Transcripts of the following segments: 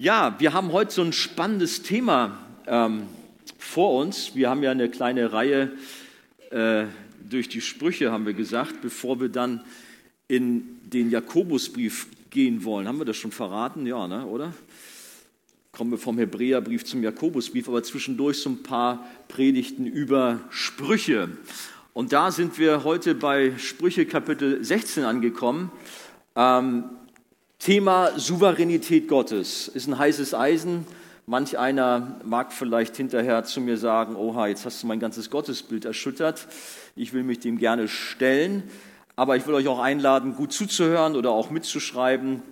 Ja, wir haben heute so ein spannendes Thema ähm, vor uns. Wir haben ja eine kleine Reihe äh, durch die Sprüche, haben wir gesagt, bevor wir dann in den Jakobusbrief gehen wollen. Haben wir das schon verraten? Ja, ne, oder? Kommen wir vom Hebräerbrief zum Jakobusbrief, aber zwischendurch so ein paar Predigten über Sprüche. Und da sind wir heute bei Sprüche Kapitel 16 angekommen. Ähm, Thema Souveränität Gottes ist ein heißes Eisen. Manch einer mag vielleicht hinterher zu mir sagen, oha, jetzt hast du mein ganzes Gottesbild erschüttert. Ich will mich dem gerne stellen, aber ich will euch auch einladen, gut zuzuhören oder auch mitzuschreiben. Ihr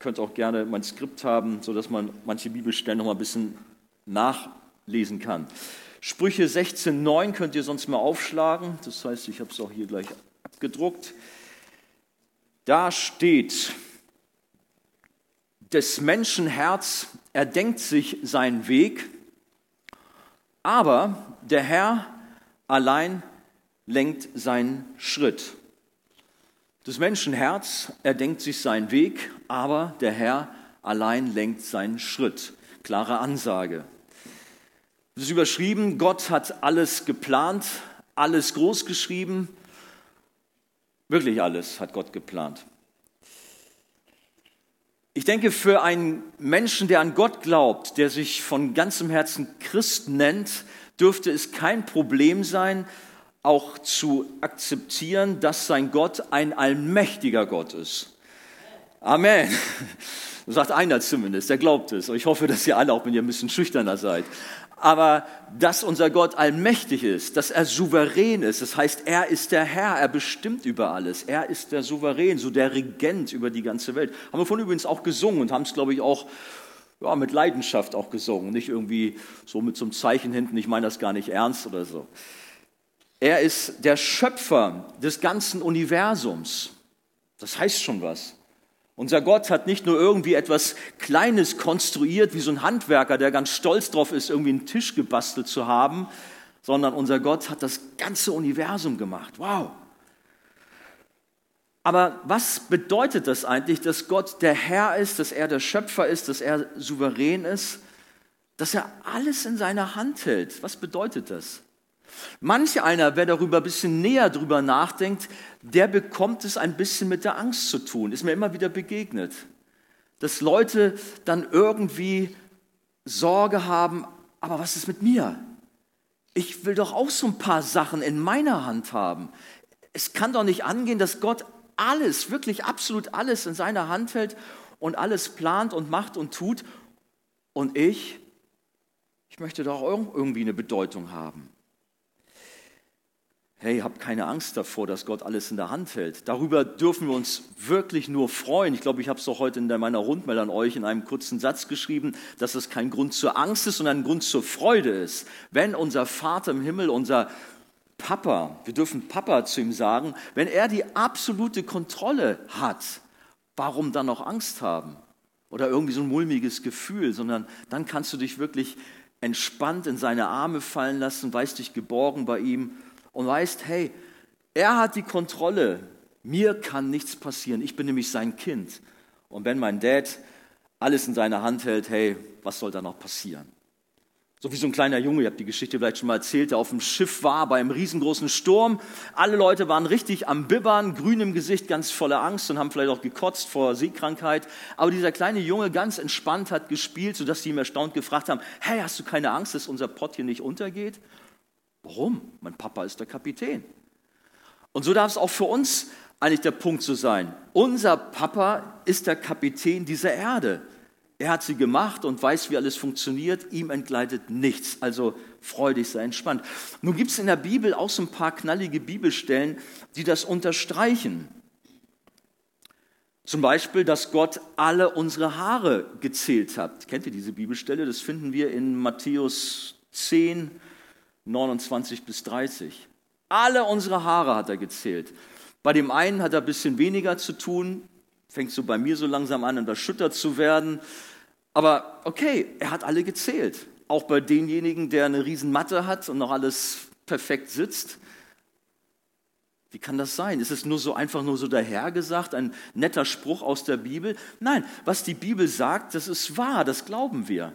könnt auch gerne mein Skript haben, sodass man manche Bibelstellen noch mal ein bisschen nachlesen kann. Sprüche 16,9 könnt ihr sonst mal aufschlagen. Das heißt, ich habe es auch hier gleich abgedruckt. Da steht, des Menschen Herz erdenkt sich seinen Weg, aber der Herr allein lenkt seinen Schritt. Des Menschen Herz erdenkt sich seinen Weg, aber der Herr allein lenkt seinen Schritt. Klare Ansage. Es ist überschrieben, Gott hat alles geplant, alles groß geschrieben. Wirklich alles hat Gott geplant. Ich denke, für einen Menschen, der an Gott glaubt, der sich von ganzem Herzen Christ nennt, dürfte es kein Problem sein, auch zu akzeptieren, dass sein Gott ein allmächtiger Gott ist. Amen. Das sagt einer zumindest, der glaubt es. Ich hoffe, dass ihr alle, auch wenn ihr ein bisschen schüchterner seid, aber dass unser Gott allmächtig ist, dass er souverän ist. Das heißt, er ist der Herr, er bestimmt über alles. Er ist der Souverän, so der Regent über die ganze Welt. Haben wir von übrigens auch gesungen und haben es, glaube ich, auch ja, mit Leidenschaft auch gesungen. Nicht irgendwie so mit so einem Zeichen hinten, ich meine das gar nicht ernst oder so. Er ist der Schöpfer des ganzen Universums. Das heißt schon was. Unser Gott hat nicht nur irgendwie etwas Kleines konstruiert, wie so ein Handwerker, der ganz stolz drauf ist, irgendwie einen Tisch gebastelt zu haben, sondern unser Gott hat das ganze Universum gemacht. Wow. Aber was bedeutet das eigentlich, dass Gott der Herr ist, dass er der Schöpfer ist, dass er souverän ist, dass er alles in seiner Hand hält? Was bedeutet das? Manch einer, wer darüber ein bisschen näher drüber nachdenkt, der bekommt es ein bisschen mit der Angst zu tun. Ist mir immer wieder begegnet. Dass Leute dann irgendwie Sorge haben, aber was ist mit mir? Ich will doch auch so ein paar Sachen in meiner Hand haben. Es kann doch nicht angehen, dass Gott alles, wirklich absolut alles in seiner Hand hält und alles plant und macht und tut. Und ich, ich möchte doch auch irgendwie eine Bedeutung haben hey, habt keine Angst davor, dass Gott alles in der Hand hält. Darüber dürfen wir uns wirklich nur freuen. Ich glaube, ich habe es doch heute in meiner Rundmeldung an euch in einem kurzen Satz geschrieben, dass es kein Grund zur Angst ist, sondern ein Grund zur Freude ist. Wenn unser Vater im Himmel, unser Papa, wir dürfen Papa zu ihm sagen, wenn er die absolute Kontrolle hat, warum dann noch Angst haben? Oder irgendwie so ein mulmiges Gefühl, sondern dann kannst du dich wirklich entspannt in seine Arme fallen lassen, weißt dich geborgen bei ihm und weißt, hey, er hat die Kontrolle. Mir kann nichts passieren. Ich bin nämlich sein Kind. Und wenn mein Dad alles in seiner Hand hält, hey, was soll da noch passieren? So wie so ein kleiner Junge, ihr habt die Geschichte vielleicht schon mal erzählt, der auf dem Schiff war bei einem riesengroßen Sturm. Alle Leute waren richtig am Bibbern, grün im Gesicht, ganz voller Angst und haben vielleicht auch gekotzt vor Seekrankheit. Aber dieser kleine Junge ganz entspannt hat gespielt, sodass sie ihm erstaunt gefragt haben, hey, hast du keine Angst, dass unser Pott hier nicht untergeht? Warum? Mein Papa ist der Kapitän. Und so darf es auch für uns eigentlich der Punkt so sein. Unser Papa ist der Kapitän dieser Erde. Er hat sie gemacht und weiß, wie alles funktioniert. Ihm entgleitet nichts. Also freudig sei entspannt. Nun gibt es in der Bibel auch so ein paar knallige Bibelstellen, die das unterstreichen. Zum Beispiel, dass Gott alle unsere Haare gezählt hat. Kennt ihr diese Bibelstelle? Das finden wir in Matthäus 10, 29 bis 30. Alle unsere Haare hat er gezählt. Bei dem einen hat er ein bisschen weniger zu tun, fängt so bei mir so langsam an, unterschüttert zu werden. Aber okay, er hat alle gezählt. Auch bei denjenigen, der eine Riesenmatte hat und noch alles perfekt sitzt. Wie kann das sein? Ist es nur so einfach nur so dahergesagt, ein netter Spruch aus der Bibel? Nein, was die Bibel sagt, das ist wahr, das glauben wir.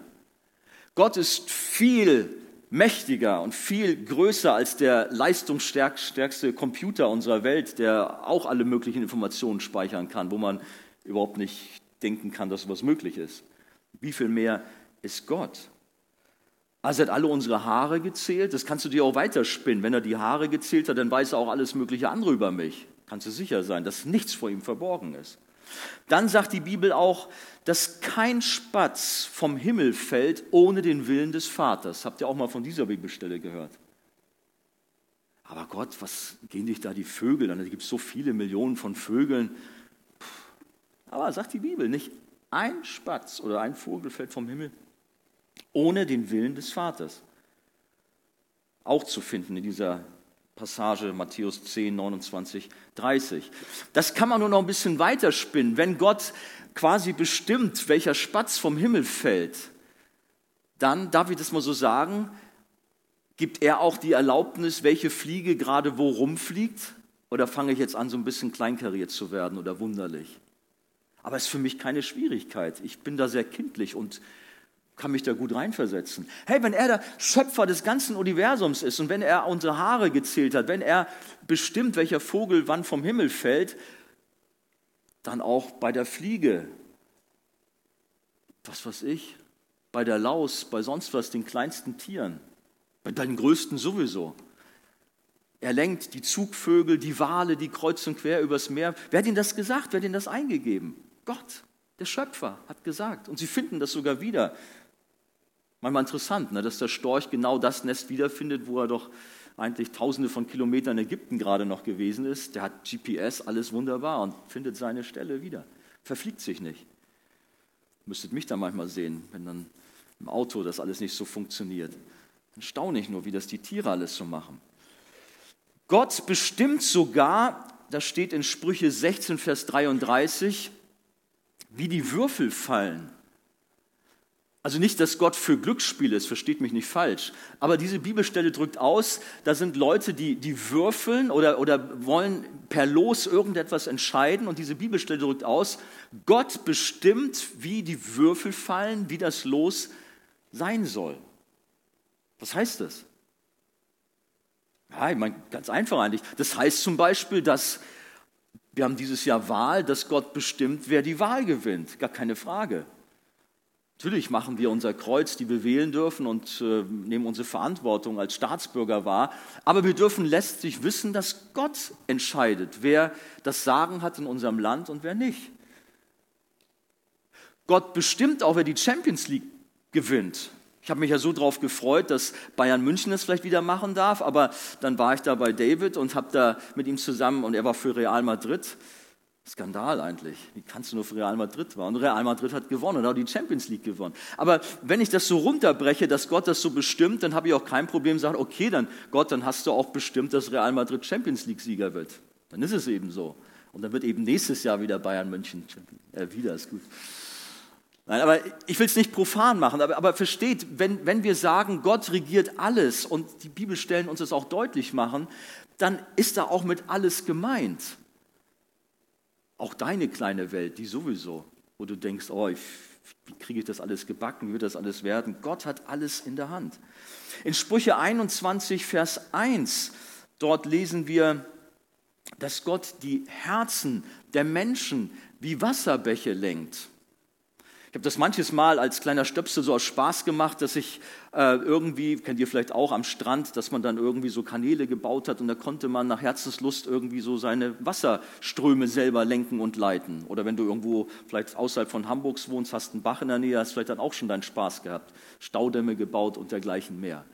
Gott ist viel mächtiger und viel größer als der leistungsstärkste Computer unserer Welt, der auch alle möglichen Informationen speichern kann, wo man überhaupt nicht denken kann, dass sowas möglich ist. Wie viel mehr ist Gott? Also er hat alle unsere Haare gezählt. Das kannst du dir auch weiterspinnen. Wenn er die Haare gezählt hat, dann weiß er auch alles mögliche andere über mich. Kannst du sicher sein, dass nichts vor ihm verborgen ist. Dann sagt die Bibel auch, dass kein Spatz vom Himmel fällt ohne den Willen des Vaters. Habt ihr auch mal von dieser Bibelstelle gehört? Aber Gott, was gehen dich da die Vögel an? Da gibt es so viele Millionen von Vögeln. Aber sagt die Bibel, nicht ein Spatz oder ein Vogel fällt vom Himmel ohne den Willen des Vaters. Auch zu finden in dieser Passage Matthäus 10, 29, 30. Das kann man nur noch ein bisschen weiterspinnen. Wenn Gott quasi bestimmt, welcher Spatz vom Himmel fällt, dann, darf ich das mal so sagen, gibt er auch die Erlaubnis, welche Fliege gerade wo rumfliegt? Oder fange ich jetzt an, so ein bisschen kleinkariert zu werden oder wunderlich? Aber es ist für mich keine Schwierigkeit. Ich bin da sehr kindlich und kann mich da gut reinversetzen. Hey, wenn er der Schöpfer des ganzen Universums ist und wenn er unsere Haare gezählt hat, wenn er bestimmt, welcher Vogel wann vom Himmel fällt, dann auch bei der Fliege, was weiß ich, bei der Laus, bei sonst was, den kleinsten Tieren, bei den größten sowieso. Er lenkt die Zugvögel, die Wale, die kreuz und quer übers Meer. Wer hat ihnen das gesagt? Wer hat ihnen das eingegeben? Gott, der Schöpfer, hat gesagt. Und sie finden das sogar wieder Manchmal interessant, ne, dass der Storch genau das Nest wiederfindet, wo er doch eigentlich tausende von Kilometern in Ägypten gerade noch gewesen ist. Der hat GPS, alles wunderbar und findet seine Stelle wieder. Verfliegt sich nicht. Müsstet mich da manchmal sehen, wenn dann im Auto das alles nicht so funktioniert. Dann staune ich nur, wie das die Tiere alles so machen. Gott bestimmt sogar, das steht in Sprüche 16, Vers 33, wie die Würfel fallen. Also nicht, dass Gott für Glücksspiele ist, versteht mich nicht falsch. Aber diese Bibelstelle drückt aus, da sind Leute, die, die würfeln oder, oder wollen per Los irgendetwas entscheiden. Und diese Bibelstelle drückt aus, Gott bestimmt, wie die Würfel fallen, wie das Los sein soll. Was heißt das? Ja, ich meine, ganz einfach eigentlich. Das heißt zum Beispiel, dass wir haben dieses Jahr Wahl, dass Gott bestimmt, wer die Wahl gewinnt. Gar keine Frage. Natürlich machen wir unser Kreuz, die wir wählen dürfen und äh, nehmen unsere Verantwortung als Staatsbürger wahr. Aber wir dürfen letztlich wissen, dass Gott entscheidet, wer das Sagen hat in unserem Land und wer nicht. Gott bestimmt auch, wer die Champions League gewinnt. Ich habe mich ja so darauf gefreut, dass Bayern München das vielleicht wieder machen darf, aber dann war ich da bei David und habe da mit ihm zusammen, und er war für Real Madrid, Skandal eigentlich. Wie kannst du nur für Real Madrid waren? Und Real Madrid hat gewonnen und auch die Champions League gewonnen. Aber wenn ich das so runterbreche, dass Gott das so bestimmt, dann habe ich auch kein Problem, sagen, okay, dann Gott, dann hast du auch bestimmt, dass Real Madrid Champions League Sieger wird. Dann ist es eben so. Und dann wird eben nächstes Jahr wieder Bayern München. Äh, wieder ist gut. Nein, aber ich will es nicht profan machen, aber, aber versteht, wenn, wenn wir sagen, Gott regiert alles und die Bibelstellen uns das auch deutlich machen, dann ist da auch mit alles gemeint. Auch deine kleine Welt, die sowieso, wo du denkst, oh, ich, wie kriege ich das alles gebacken, wie wird das alles werden? Gott hat alles in der Hand. In Sprüche 21, Vers 1, dort lesen wir, dass Gott die Herzen der Menschen wie Wasserbäche lenkt. Ich habe das manches Mal als kleiner Stöpsel so aus Spaß gemacht, dass ich äh, irgendwie, kennt ihr vielleicht auch am Strand, dass man dann irgendwie so Kanäle gebaut hat und da konnte man nach Herzenslust irgendwie so seine Wasserströme selber lenken und leiten. Oder wenn du irgendwo vielleicht außerhalb von Hamburgs wohnst, hast einen Bach in der Nähe, hast vielleicht dann auch schon deinen Spaß gehabt. Staudämme gebaut und dergleichen mehr.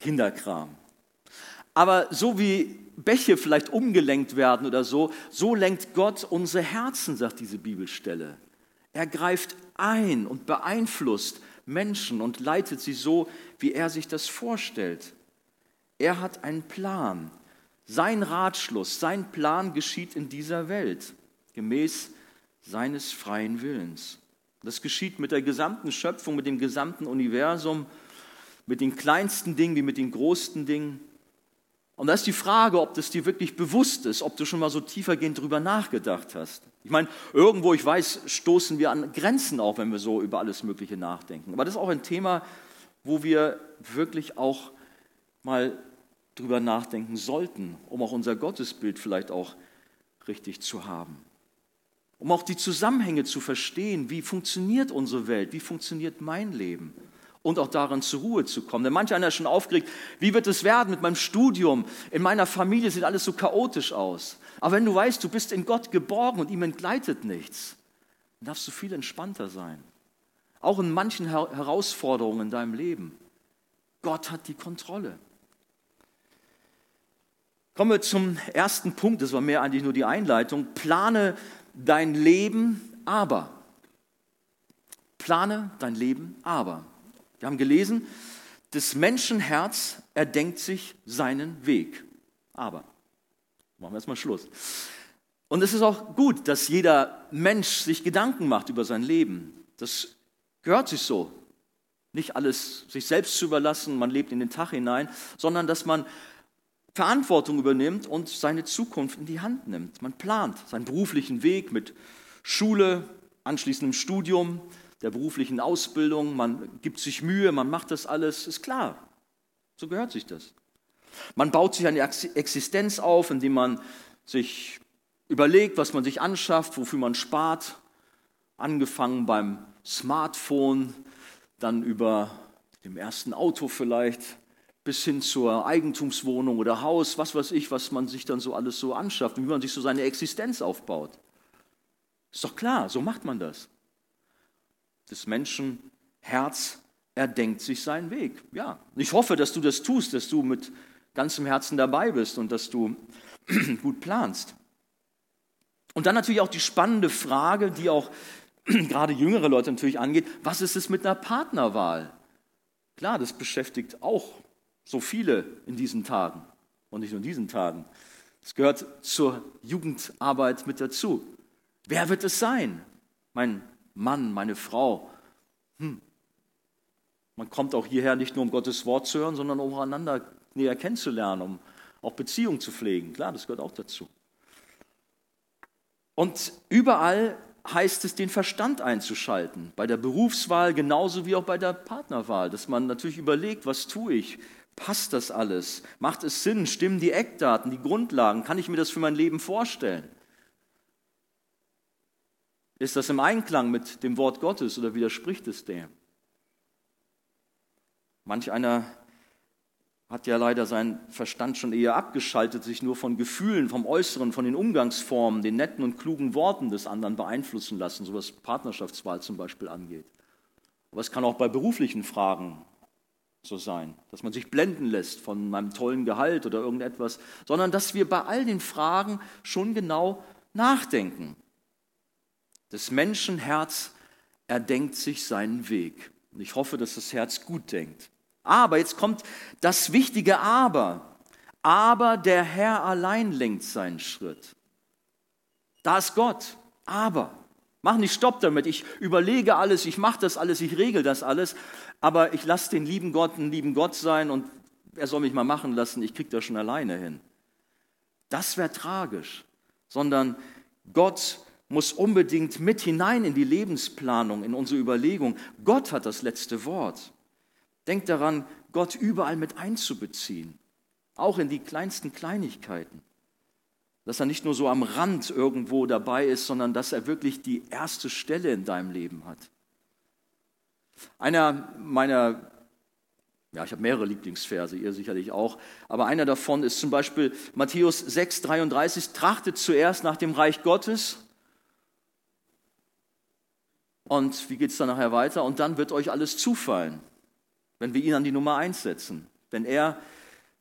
Kinderkram. Aber so wie Bäche vielleicht umgelenkt werden oder so, so lenkt Gott unsere Herzen, sagt diese Bibelstelle. Er greift ein und beeinflusst Menschen und leitet sie so, wie er sich das vorstellt. Er hat einen Plan. Sein Ratschluss, sein Plan geschieht in dieser Welt, gemäß seines freien Willens. Das geschieht mit der gesamten Schöpfung, mit dem gesamten Universum, mit den kleinsten Dingen wie mit den größten Dingen. Und da ist die Frage, ob das dir wirklich bewusst ist, ob du schon mal so tiefergehend drüber nachgedacht hast. Ich meine, irgendwo, ich weiß, stoßen wir an Grenzen auch, wenn wir so über alles Mögliche nachdenken. Aber das ist auch ein Thema, wo wir wirklich auch mal drüber nachdenken sollten, um auch unser Gottesbild vielleicht auch richtig zu haben. Um auch die Zusammenhänge zu verstehen, wie funktioniert unsere Welt, wie funktioniert mein Leben und auch darin zur Ruhe zu kommen. Denn manch einer ist schon aufgeregt, wie wird es werden mit meinem Studium? In meiner Familie sieht alles so chaotisch aus. Aber wenn du weißt, du bist in Gott geborgen und ihm entgleitet nichts, dann darfst du viel entspannter sein. Auch in manchen Herausforderungen in deinem Leben. Gott hat die Kontrolle. Kommen wir zum ersten Punkt, das war mehr eigentlich nur die Einleitung. Plane dein Leben, aber. Plane dein Leben, aber. Wir haben gelesen, das Menschenherz erdenkt sich seinen Weg. Aber. Machen wir erstmal Schluss. Und es ist auch gut, dass jeder Mensch sich Gedanken macht über sein Leben. Das gehört sich so. Nicht alles sich selbst zu überlassen, man lebt in den Tag hinein, sondern dass man Verantwortung übernimmt und seine Zukunft in die Hand nimmt. Man plant seinen beruflichen Weg mit Schule, anschließendem Studium, der beruflichen Ausbildung, man gibt sich Mühe, man macht das alles, ist klar. So gehört sich das. Man baut sich eine Existenz auf, indem man sich überlegt, was man sich anschafft, wofür man spart, angefangen beim Smartphone, dann über dem ersten Auto vielleicht, bis hin zur Eigentumswohnung oder Haus, was weiß ich, was man sich dann so alles so anschafft und wie man sich so seine Existenz aufbaut. Ist doch klar, so macht man das des Menschen Herz erdenkt sich seinen Weg. Ja, ich hoffe, dass du das tust, dass du mit ganzem Herzen dabei bist und dass du gut planst. Und dann natürlich auch die spannende Frage, die auch gerade jüngere Leute natürlich angeht, was ist es mit einer Partnerwahl? Klar, das beschäftigt auch so viele in diesen Tagen und nicht nur in diesen Tagen. Es gehört zur Jugendarbeit mit dazu. Wer wird es sein? Mein Mann, meine Frau. Hm. Man kommt auch hierher nicht nur um Gottes Wort zu hören, sondern um einander näher kennenzulernen, um auch Beziehungen zu pflegen. Klar, das gehört auch dazu. Und überall heißt es, den Verstand einzuschalten. Bei der Berufswahl genauso wie auch bei der Partnerwahl, dass man natürlich überlegt, was tue ich? Passt das alles? Macht es Sinn? Stimmen die Eckdaten, die Grundlagen? Kann ich mir das für mein Leben vorstellen? Ist das im Einklang mit dem Wort Gottes oder widerspricht es dem? Manch einer hat ja leider seinen Verstand schon eher abgeschaltet, sich nur von Gefühlen, vom Äußeren, von den Umgangsformen, den netten und klugen Worten des anderen beeinflussen lassen, so was Partnerschaftswahl zum Beispiel angeht. Aber es kann auch bei beruflichen Fragen so sein, dass man sich blenden lässt von meinem tollen Gehalt oder irgendetwas, sondern dass wir bei all den Fragen schon genau nachdenken. Das Menschenherz erdenkt sich seinen Weg. Und ich hoffe, dass das Herz gut denkt. Aber jetzt kommt das wichtige Aber. Aber der Herr allein lenkt seinen Schritt. Da ist Gott. Aber. Mach nicht Stopp damit. Ich überlege alles, ich mache das alles, ich regel das alles. Aber ich lasse den lieben Gott einen lieben Gott sein und er soll mich mal machen lassen. Ich kriege das schon alleine hin. Das wäre tragisch. Sondern Gott muss unbedingt mit hinein in die Lebensplanung, in unsere Überlegung. Gott hat das letzte Wort. Denkt daran, Gott überall mit einzubeziehen, auch in die kleinsten Kleinigkeiten. Dass er nicht nur so am Rand irgendwo dabei ist, sondern dass er wirklich die erste Stelle in deinem Leben hat. Einer meiner, ja, ich habe mehrere Lieblingsverse, ihr sicherlich auch, aber einer davon ist zum Beispiel Matthäus 6, 33, trachtet zuerst nach dem Reich Gottes und wie geht es dann nachher weiter? Und dann wird euch alles zufallen, wenn wir ihn an die Nummer eins setzen. Wenn er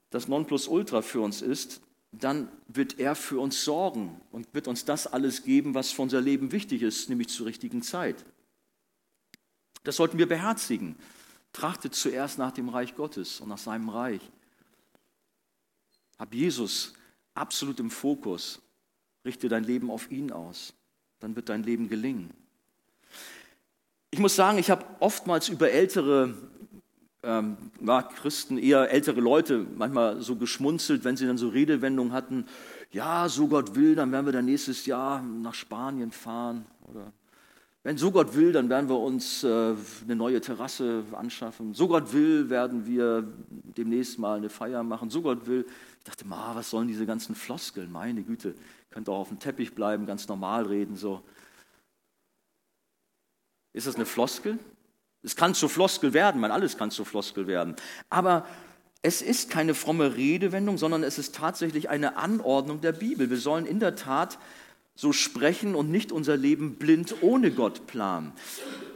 das Nonplusultra für uns ist, dann wird er für uns sorgen und wird uns das alles geben, was für unser Leben wichtig ist, nämlich zur richtigen Zeit. Das sollten wir beherzigen. Trachtet zuerst nach dem Reich Gottes und nach seinem Reich. Hab Jesus absolut im Fokus. Richte dein Leben auf ihn aus. Dann wird dein Leben gelingen. Ich muss sagen, ich habe oftmals über ältere ähm, ja, Christen, eher ältere Leute, manchmal so geschmunzelt, wenn sie dann so Redewendungen hatten, ja, so Gott will, dann werden wir dann nächstes Jahr nach Spanien fahren. Oder wenn so Gott will, dann werden wir uns äh, eine neue Terrasse anschaffen. So Gott will, werden wir demnächst mal eine Feier machen. So Gott will. Ich dachte, ma, was sollen diese ganzen Floskeln? Meine Güte, könnt auch auf dem Teppich bleiben, ganz normal reden so. Ist das eine Floskel? Es kann zur Floskel werden, man alles kann zur Floskel werden. Aber es ist keine fromme Redewendung, sondern es ist tatsächlich eine Anordnung der Bibel. Wir sollen in der Tat so sprechen und nicht unser Leben blind ohne Gott planen.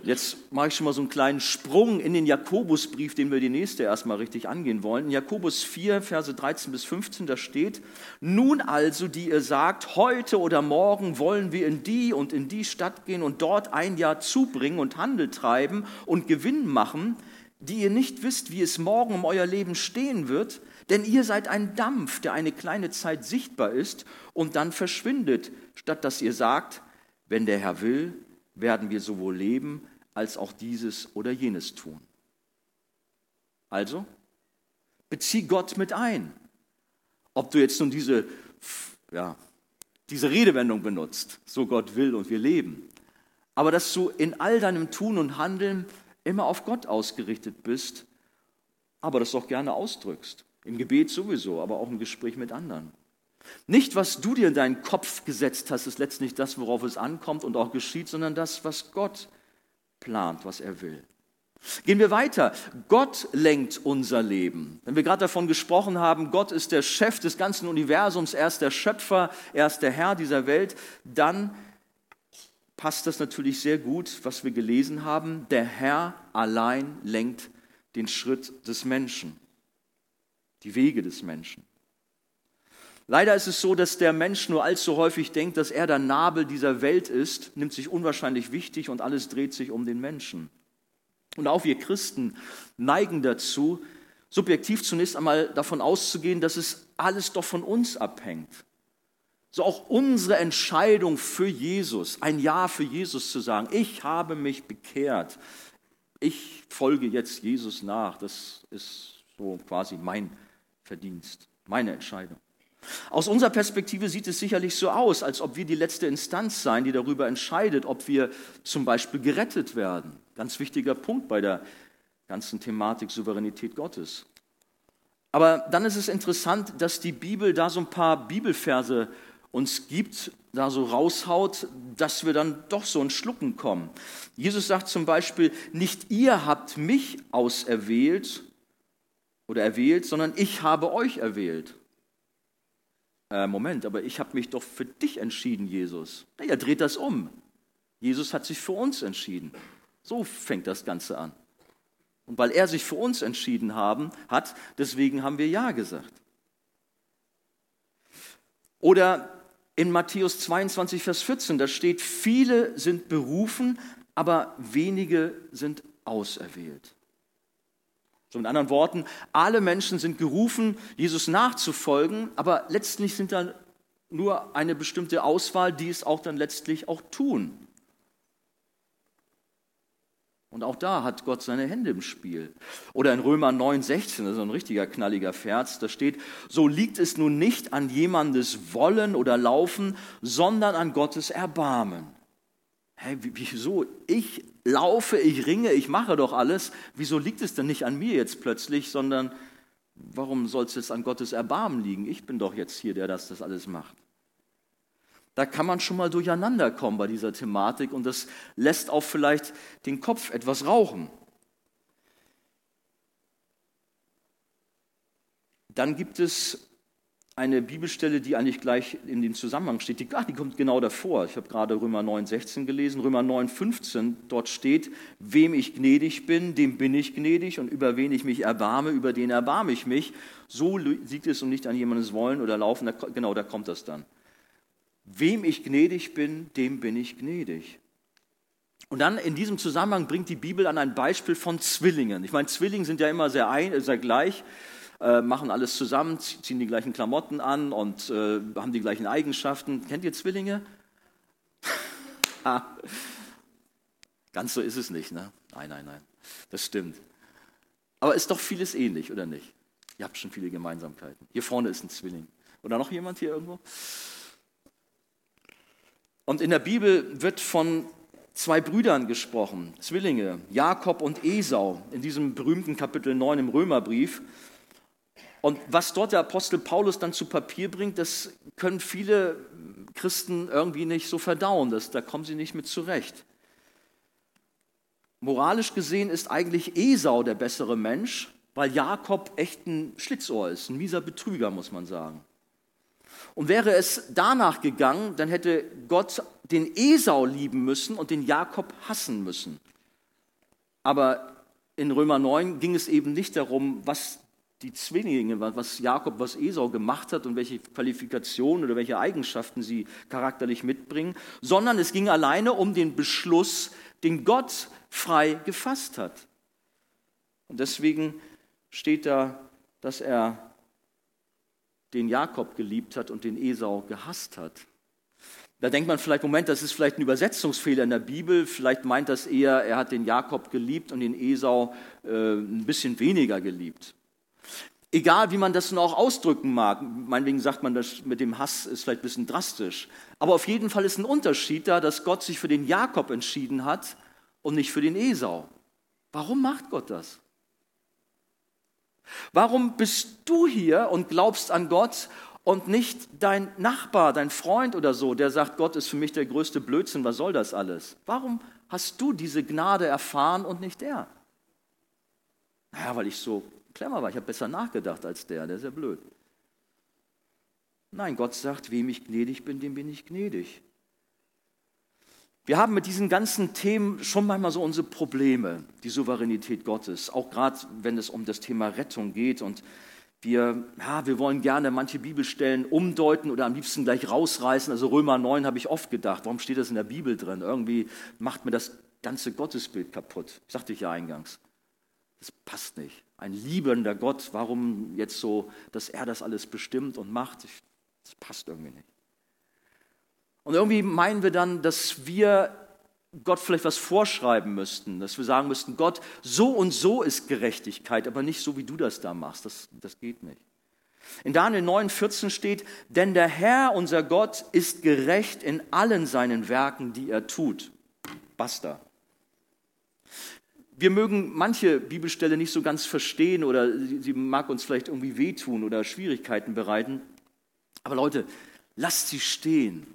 Jetzt mache ich schon mal so einen kleinen Sprung in den Jakobusbrief, den wir die nächste erstmal richtig angehen wollen. In Jakobus 4, Verse 13 bis 15, da steht, nun also, die ihr sagt, heute oder morgen wollen wir in die und in die Stadt gehen und dort ein Jahr zubringen und Handel treiben und Gewinn machen, die ihr nicht wisst, wie es morgen um euer Leben stehen wird, denn ihr seid ein Dampf, der eine kleine Zeit sichtbar ist und dann verschwindet, statt dass ihr sagt, wenn der Herr will, werden wir sowohl leben als auch dieses oder jenes tun. Also, bezieh Gott mit ein. Ob du jetzt nun diese, ja, diese Redewendung benutzt, so Gott will und wir leben, aber dass du in all deinem Tun und Handeln immer auf Gott ausgerichtet bist, aber das auch gerne ausdrückst. Im Gebet sowieso, aber auch im Gespräch mit anderen. Nicht, was du dir in deinen Kopf gesetzt hast, ist letztlich das, worauf es ankommt und auch geschieht, sondern das, was Gott plant, was er will. Gehen wir weiter. Gott lenkt unser Leben. Wenn wir gerade davon gesprochen haben, Gott ist der Chef des ganzen Universums, er ist der Schöpfer, er ist der Herr dieser Welt, dann passt das natürlich sehr gut, was wir gelesen haben. Der Herr allein lenkt den Schritt des Menschen, die Wege des Menschen. Leider ist es so, dass der Mensch nur allzu häufig denkt, dass er der Nabel dieser Welt ist, nimmt sich unwahrscheinlich wichtig und alles dreht sich um den Menschen. Und auch wir Christen neigen dazu, subjektiv zunächst einmal davon auszugehen, dass es alles doch von uns abhängt. So auch unsere Entscheidung für Jesus, ein Ja für Jesus zu sagen, ich habe mich bekehrt, ich folge jetzt Jesus nach, das ist so quasi mein Verdienst, meine Entscheidung. Aus unserer Perspektive sieht es sicherlich so aus, als ob wir die letzte Instanz seien, die darüber entscheidet, ob wir zum Beispiel gerettet werden. Ganz wichtiger Punkt bei der ganzen Thematik Souveränität Gottes. Aber dann ist es interessant, dass die Bibel da so ein paar Bibelverse uns gibt, da so raushaut, dass wir dann doch so ein Schlucken kommen. Jesus sagt zum Beispiel, nicht ihr habt mich auserwählt oder erwählt, sondern ich habe euch erwählt äh, Moment, aber ich habe mich doch für dich entschieden, Jesus. Er dreht das um. Jesus hat sich für uns entschieden. So fängt das Ganze an. Und weil er sich für uns entschieden haben, hat, deswegen haben wir Ja gesagt. Oder in Matthäus 22, Vers 14, da steht, viele sind berufen, aber wenige sind auserwählt. So in anderen Worten, alle Menschen sind gerufen, Jesus nachzufolgen, aber letztlich sind da nur eine bestimmte Auswahl, die es auch dann letztlich auch tun. Und auch da hat Gott seine Hände im Spiel. Oder in Römer 9, 16, das ist ein richtiger knalliger Vers, da steht, so liegt es nun nicht an jemandes Wollen oder Laufen, sondern an Gottes Erbarmen. Hey, wieso? Ich laufe, ich ringe, ich mache doch alles. Wieso liegt es denn nicht an mir jetzt plötzlich, sondern warum soll es jetzt an Gottes Erbarmen liegen? Ich bin doch jetzt hier, der das, das alles macht. Da kann man schon mal durcheinander kommen bei dieser Thematik und das lässt auch vielleicht den Kopf etwas rauchen. Dann gibt es eine Bibelstelle, die eigentlich gleich in den Zusammenhang steht. Die, ach, die kommt genau davor. Ich habe gerade Römer 9, 16 gelesen. Römer 9, 15, dort steht, wem ich gnädig bin, dem bin ich gnädig und über wen ich mich erbarme, über den erbarme ich mich. So liegt es und nicht an jemandes Wollen oder Laufen. Da, genau, da kommt das dann. Wem ich gnädig bin, dem bin ich gnädig. Und dann in diesem Zusammenhang bringt die Bibel an ein Beispiel von Zwillingen. Ich meine, Zwillinge sind ja immer sehr, ein, sehr gleich äh, machen alles zusammen, ziehen die gleichen Klamotten an und äh, haben die gleichen Eigenschaften. Kennt ihr Zwillinge? Ganz so ist es nicht, ne? Nein, nein, nein. Das stimmt. Aber ist doch vieles ähnlich, oder nicht? Ihr habt schon viele Gemeinsamkeiten. Hier vorne ist ein Zwilling. Oder noch jemand hier irgendwo? Und in der Bibel wird von zwei Brüdern gesprochen, Zwillinge, Jakob und Esau, in diesem berühmten Kapitel 9 im Römerbrief. Und was dort der Apostel Paulus dann zu Papier bringt, das können viele Christen irgendwie nicht so verdauen, das, da kommen sie nicht mit zurecht. Moralisch gesehen ist eigentlich Esau der bessere Mensch, weil Jakob echt ein Schlitzohr ist, ein mieser Betrüger, muss man sagen. Und wäre es danach gegangen, dann hätte Gott den Esau lieben müssen und den Jakob hassen müssen. Aber in Römer 9 ging es eben nicht darum, was die Zwillinge, was Jakob, was Esau gemacht hat und welche Qualifikationen oder welche Eigenschaften sie charakterlich mitbringen, sondern es ging alleine um den Beschluss, den Gott frei gefasst hat. Und deswegen steht da, dass er den Jakob geliebt hat und den Esau gehasst hat. Da denkt man vielleicht, Moment, das ist vielleicht ein Übersetzungsfehler in der Bibel. Vielleicht meint das eher, er hat den Jakob geliebt und den Esau äh, ein bisschen weniger geliebt. Egal, wie man das nun auch ausdrücken mag. Meinetwegen sagt man, das mit dem Hass ist vielleicht ein bisschen drastisch. Aber auf jeden Fall ist ein Unterschied da, dass Gott sich für den Jakob entschieden hat und nicht für den Esau. Warum macht Gott das? Warum bist du hier und glaubst an Gott und nicht dein Nachbar, dein Freund oder so, der sagt, Gott ist für mich der größte Blödsinn, was soll das alles? Warum hast du diese Gnade erfahren und nicht er? Naja, weil ich so clever war, ich habe besser nachgedacht als der, der ist ja blöd. Nein, Gott sagt, wem ich gnädig bin, dem bin ich gnädig. Wir haben mit diesen ganzen Themen schon manchmal so unsere Probleme, die Souveränität Gottes, auch gerade wenn es um das Thema Rettung geht. Und wir, ja, wir wollen gerne manche Bibelstellen umdeuten oder am liebsten gleich rausreißen. Also Römer 9 habe ich oft gedacht, warum steht das in der Bibel drin? Irgendwie macht mir das ganze Gottesbild kaputt. Sagte ich ja eingangs. Das passt nicht. Ein liebender Gott, warum jetzt so, dass er das alles bestimmt und macht? Das passt irgendwie nicht. Und irgendwie meinen wir dann, dass wir Gott vielleicht was vorschreiben müssten, dass wir sagen müssten, Gott, so und so ist Gerechtigkeit, aber nicht so, wie du das da machst. Das, das geht nicht. In Daniel 9, 14 steht, denn der Herr, unser Gott, ist gerecht in allen seinen Werken, die er tut. Basta. Wir mögen manche Bibelstelle nicht so ganz verstehen oder sie mag uns vielleicht irgendwie wehtun oder Schwierigkeiten bereiten. Aber Leute, lasst sie stehen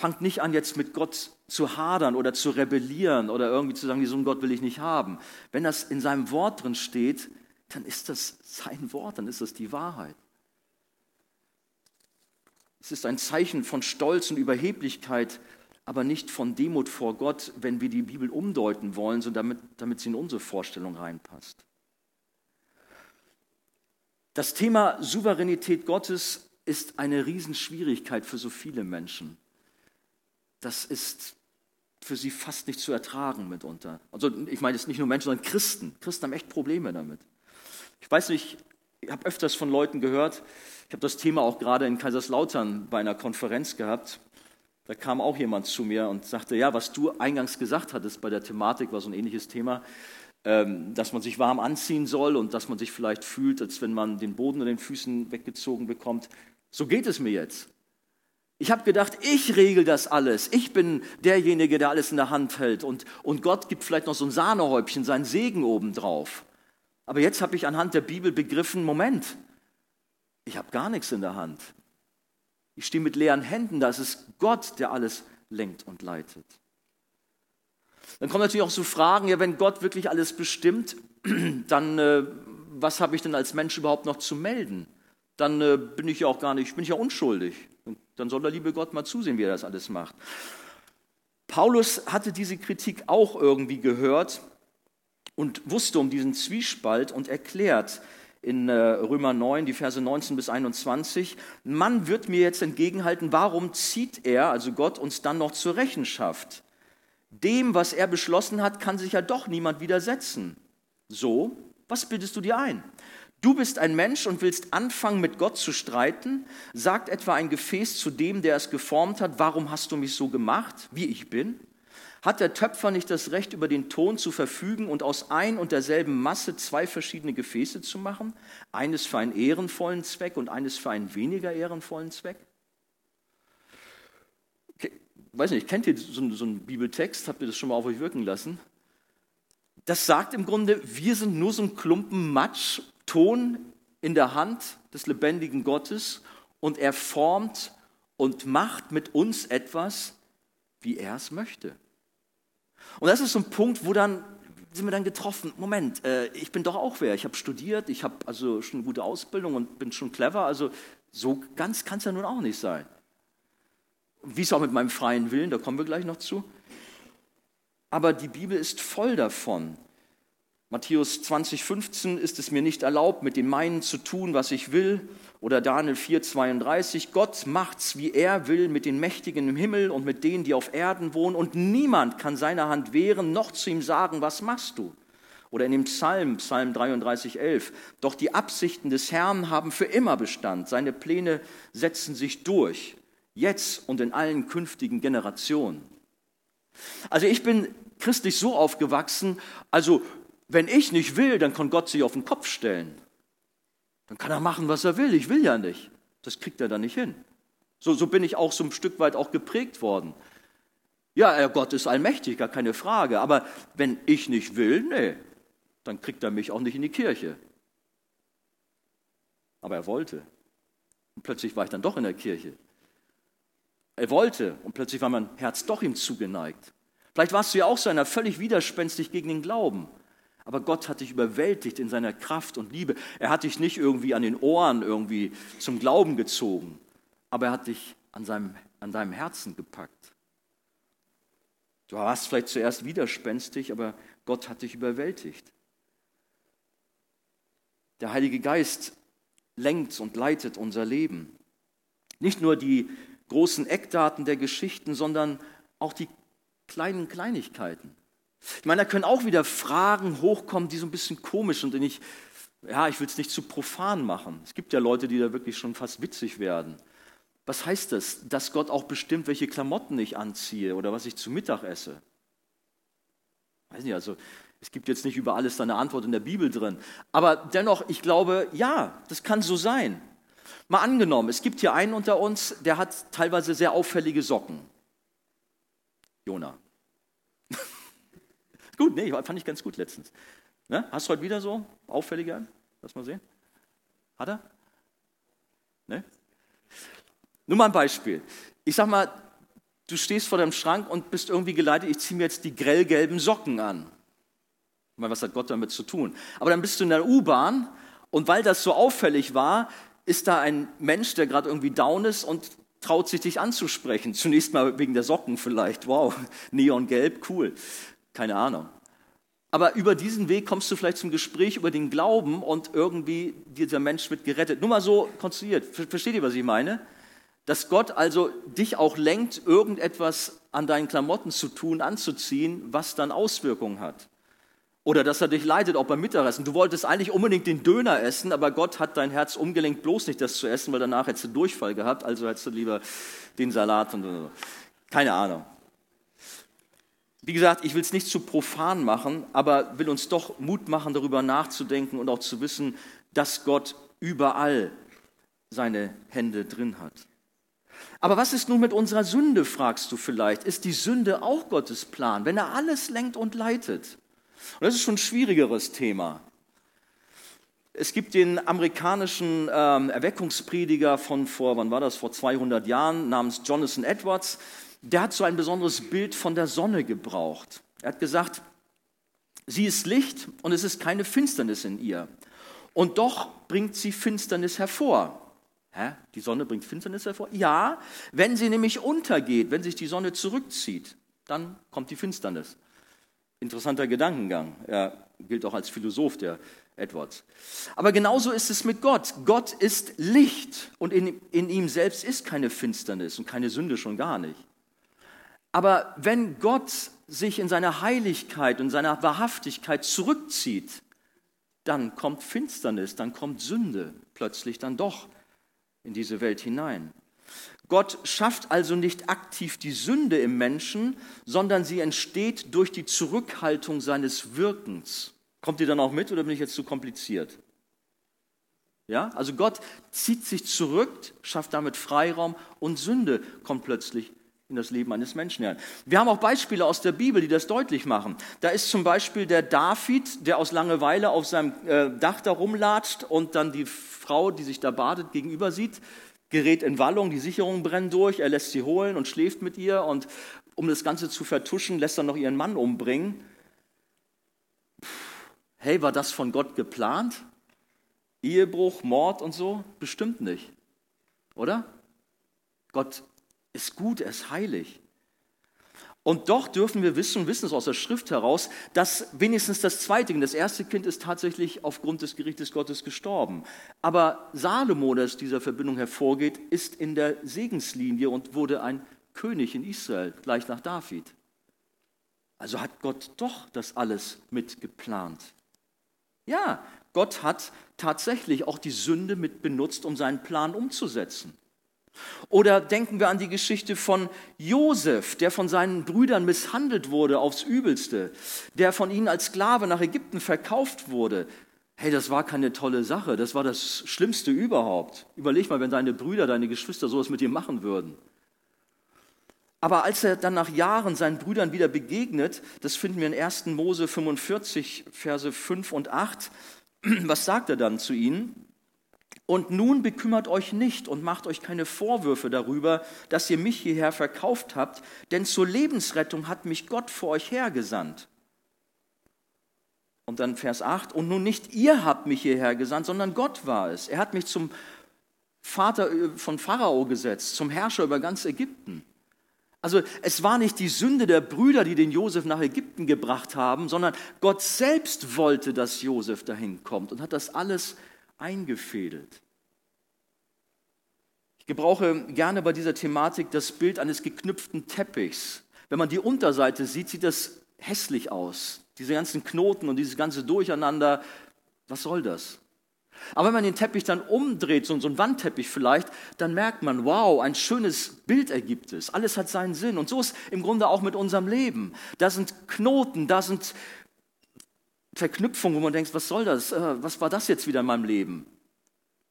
fangt nicht an, jetzt mit Gott zu hadern oder zu rebellieren oder irgendwie zu sagen, diesen Gott will ich nicht haben. Wenn das in seinem Wort drin steht, dann ist das sein Wort, dann ist das die Wahrheit. Es ist ein Zeichen von Stolz und Überheblichkeit, aber nicht von Demut vor Gott, wenn wir die Bibel umdeuten wollen, sondern damit, damit sie in unsere Vorstellung reinpasst. Das Thema Souveränität Gottes ist eine Riesenschwierigkeit für so viele Menschen das ist für sie fast nicht zu ertragen mitunter. Also ich meine jetzt nicht nur Menschen, sondern Christen. Christen haben echt Probleme damit. Ich weiß nicht, ich habe öfters von Leuten gehört, ich habe das Thema auch gerade in Kaiserslautern bei einer Konferenz gehabt. Da kam auch jemand zu mir und sagte, ja, was du eingangs gesagt hattest bei der Thematik, war so ein ähnliches Thema, ähm, dass man sich warm anziehen soll und dass man sich vielleicht fühlt, als wenn man den Boden unter den Füßen weggezogen bekommt. So geht es mir jetzt. Ich habe gedacht, ich regel das alles. Ich bin derjenige, der alles in der Hand hält. Und, und Gott gibt vielleicht noch so ein Sahnehäubchen, seinen Segen obendrauf. Aber jetzt habe ich anhand der Bibel begriffen, Moment, ich habe gar nichts in der Hand. Ich stehe mit leeren Händen, da ist es Gott, der alles lenkt und leitet. Dann kommen natürlich auch so Fragen, ja, wenn Gott wirklich alles bestimmt, dann äh, was habe ich denn als Mensch überhaupt noch zu melden? Dann äh, bin ich ja auch gar nicht, bin ich ja unschuldig. Dann soll der liebe Gott mal zusehen, wie er das alles macht. Paulus hatte diese Kritik auch irgendwie gehört und wusste um diesen Zwiespalt und erklärt in äh, Römer 9, die Verse 19 bis 21, man wird mir jetzt entgegenhalten, warum zieht er, also Gott, uns dann noch zur Rechenschaft? Dem, was er beschlossen hat, kann sich ja doch niemand widersetzen. So, was bildest du dir ein? Du bist ein Mensch und willst anfangen, mit Gott zu streiten? Sagt etwa ein Gefäß zu dem, der es geformt hat, warum hast du mich so gemacht, wie ich bin? Hat der Töpfer nicht das Recht, über den Ton zu verfügen und aus ein und derselben Masse zwei verschiedene Gefäße zu machen? Eines für einen ehrenvollen Zweck und eines für einen weniger ehrenvollen Zweck? Okay, weiß nicht, kennt ihr so, so einen Bibeltext? Habt ihr das schon mal auf euch wirken lassen? Das sagt im Grunde, wir sind nur so ein Klumpen Matsch, Ton in der Hand des lebendigen Gottes und er formt und macht mit uns etwas, wie er es möchte. Und das ist so ein Punkt, wo dann sind wir dann getroffen, Moment, äh, ich bin doch auch wer, ich habe studiert, ich habe also schon eine gute Ausbildung und bin schon clever, also so ganz kann es ja nun auch nicht sein. Wie es auch mit meinem freien Willen, da kommen wir gleich noch zu. Aber die Bibel ist voll davon. Matthäus 20, 15 ist es mir nicht erlaubt, mit den meinen zu tun, was ich will. Oder Daniel 4, 32, Gott macht's, wie er will, mit den Mächtigen im Himmel und mit denen, die auf Erden wohnen. Und niemand kann seine Hand wehren, noch zu ihm sagen, was machst du? Oder in dem Psalm, Psalm 33, 11, doch die Absichten des Herrn haben für immer Bestand. Seine Pläne setzen sich durch, jetzt und in allen künftigen Generationen. Also ich bin christlich so aufgewachsen, also wenn ich nicht will, dann kann Gott sich auf den Kopf stellen. Dann kann er machen, was er will. Ich will ja nicht. Das kriegt er dann nicht hin. So, so bin ich auch so ein Stück weit auch geprägt worden. Ja, Gott ist allmächtig, gar keine Frage. Aber wenn ich nicht will, nee, dann kriegt er mich auch nicht in die Kirche. Aber er wollte. Und plötzlich war ich dann doch in der Kirche. Er wollte und plötzlich war mein Herz doch ihm zugeneigt. Vielleicht warst du ja auch so einer völlig widerspenstig gegen den Glauben. Aber Gott hat dich überwältigt in seiner Kraft und Liebe. Er hat dich nicht irgendwie an den Ohren irgendwie zum Glauben gezogen, aber er hat dich an, seinem, an deinem Herzen gepackt. Du warst vielleicht zuerst widerspenstig, aber Gott hat dich überwältigt. Der Heilige Geist lenkt und leitet unser Leben. Nicht nur die großen Eckdaten der Geschichten, sondern auch die kleinen Kleinigkeiten. Ich meine, da können auch wieder Fragen hochkommen, die so ein bisschen komisch sind. Und ich, ja, ich will es nicht zu profan machen. Es gibt ja Leute, die da wirklich schon fast witzig werden. Was heißt das? Dass Gott auch bestimmt, welche Klamotten ich anziehe oder was ich zu Mittag esse? Weiß nicht, also es gibt jetzt nicht über alles eine Antwort in der Bibel drin. Aber dennoch, ich glaube, ja, das kann so sein. Mal angenommen, es gibt hier einen unter uns, der hat teilweise sehr auffällige Socken. Jona. Gut, nee, fand ich ganz gut letztens. Ne? Hast du heute wieder so auffällige? Lass mal sehen. Hat er? Ne? Nur mal ein Beispiel. Ich sag mal, du stehst vor deinem Schrank und bist irgendwie geleitet, ich ziehe mir jetzt die grellgelben Socken an. Ich meine, was hat Gott damit zu tun? Aber dann bist du in der U-Bahn und weil das so auffällig war, ist da ein Mensch, der gerade irgendwie down ist und traut sich dich anzusprechen. Zunächst mal wegen der Socken vielleicht. Wow, neongelb, cool keine Ahnung. Aber über diesen Weg kommst du vielleicht zum Gespräch über den Glauben und irgendwie dieser Mensch wird gerettet. Nur mal so konstruiert. Versteht ihr, was ich meine? Dass Gott also dich auch lenkt, irgendetwas an deinen Klamotten zu tun, anzuziehen, was dann Auswirkungen hat. Oder dass er dich leitet, auch beim Mittagessen. Du wolltest eigentlich unbedingt den Döner essen, aber Gott hat dein Herz umgelenkt, bloß nicht das zu essen, weil danach hättest du Durchfall gehabt, also hättest du lieber den Salat und so. Keine Ahnung. Wie gesagt, ich will es nicht zu profan machen, aber will uns doch Mut machen, darüber nachzudenken und auch zu wissen, dass Gott überall seine Hände drin hat. Aber was ist nun mit unserer Sünde, fragst du vielleicht? Ist die Sünde auch Gottes Plan, wenn er alles lenkt und leitet? Und das ist schon ein schwierigeres Thema. Es gibt den amerikanischen ähm, Erweckungsprediger von vor, wann war das, vor 200 Jahren, namens Jonathan Edwards der hat so ein besonderes Bild von der Sonne gebraucht. Er hat gesagt, sie ist Licht und es ist keine Finsternis in ihr. Und doch bringt sie Finsternis hervor. Hä? Die Sonne bringt Finsternis hervor? Ja, wenn sie nämlich untergeht, wenn sich die Sonne zurückzieht, dann kommt die Finsternis. Interessanter Gedankengang. Er gilt auch als Philosoph, der Edwards. Aber genauso ist es mit Gott. Gott ist Licht und in, in ihm selbst ist keine Finsternis und keine Sünde schon gar nicht. Aber wenn Gott sich in seiner Heiligkeit und seiner Wahrhaftigkeit zurückzieht, dann kommt Finsternis, dann kommt Sünde plötzlich dann doch in diese Welt hinein. Gott schafft also nicht aktiv die Sünde im Menschen, sondern sie entsteht durch die Zurückhaltung seines Wirkens. Kommt ihr dann auch mit oder bin ich jetzt zu kompliziert? Ja, also Gott zieht sich zurück, schafft damit Freiraum und Sünde kommt plötzlich in das Leben eines Menschen hinein. Wir haben auch Beispiele aus der Bibel, die das deutlich machen. Da ist zum Beispiel der David, der aus Langeweile auf seinem äh, Dach da rumlatscht und dann die Frau, die sich da badet, gegenüber sieht, gerät in Wallung, die Sicherungen brennen durch, er lässt sie holen und schläft mit ihr und um das Ganze zu vertuschen, lässt er noch ihren Mann umbringen. Hey, war das von Gott geplant? Ehebruch, Mord und so? Bestimmt nicht. Oder? Gott ist gut, er ist heilig. Und doch dürfen wir wissen, wissen es aus der Schrift heraus, dass wenigstens das zweite Kind, das erste Kind ist tatsächlich aufgrund des Gerichtes Gottes gestorben. Aber Salomo, der aus dieser Verbindung hervorgeht, ist in der Segenslinie und wurde ein König in Israel, gleich nach David. Also hat Gott doch das alles mitgeplant. Ja, Gott hat tatsächlich auch die Sünde mit benutzt, um seinen Plan umzusetzen. Oder denken wir an die Geschichte von Josef, der von seinen Brüdern misshandelt wurde aufs Übelste, der von ihnen als Sklave nach Ägypten verkauft wurde. Hey, das war keine tolle Sache, das war das Schlimmste überhaupt. Überleg mal, wenn deine Brüder, deine Geschwister sowas mit dir machen würden. Aber als er dann nach Jahren seinen Brüdern wieder begegnet, das finden wir in 1. Mose 45, Verse 5 und 8, was sagt er dann zu ihnen? Und nun bekümmert euch nicht und macht euch keine Vorwürfe darüber, dass ihr mich hierher verkauft habt, denn zur Lebensrettung hat mich Gott vor euch hergesandt. Und dann Vers 8, und nun nicht ihr habt mich hierher gesandt, sondern Gott war es. Er hat mich zum Vater äh, von Pharao gesetzt, zum Herrscher über ganz Ägypten. Also es war nicht die Sünde der Brüder, die den Josef nach Ägypten gebracht haben, sondern Gott selbst wollte, dass Josef dahin kommt und hat das alles eingefädelt. Ich gebrauche gerne bei dieser Thematik das Bild eines geknüpften Teppichs. Wenn man die Unterseite sieht, sieht das hässlich aus. Diese ganzen Knoten und dieses ganze Durcheinander, was soll das? Aber wenn man den Teppich dann umdreht, so, ein Wandteppich vielleicht, dann merkt man, wow, ein schönes Bild ergibt es. Alles hat seinen Sinn. Und so ist im Grunde auch mit unserem Leben. Da sind Knoten, da sind Verknüpfung, wo man denkt, was soll das? Äh, was war das jetzt wieder in meinem Leben?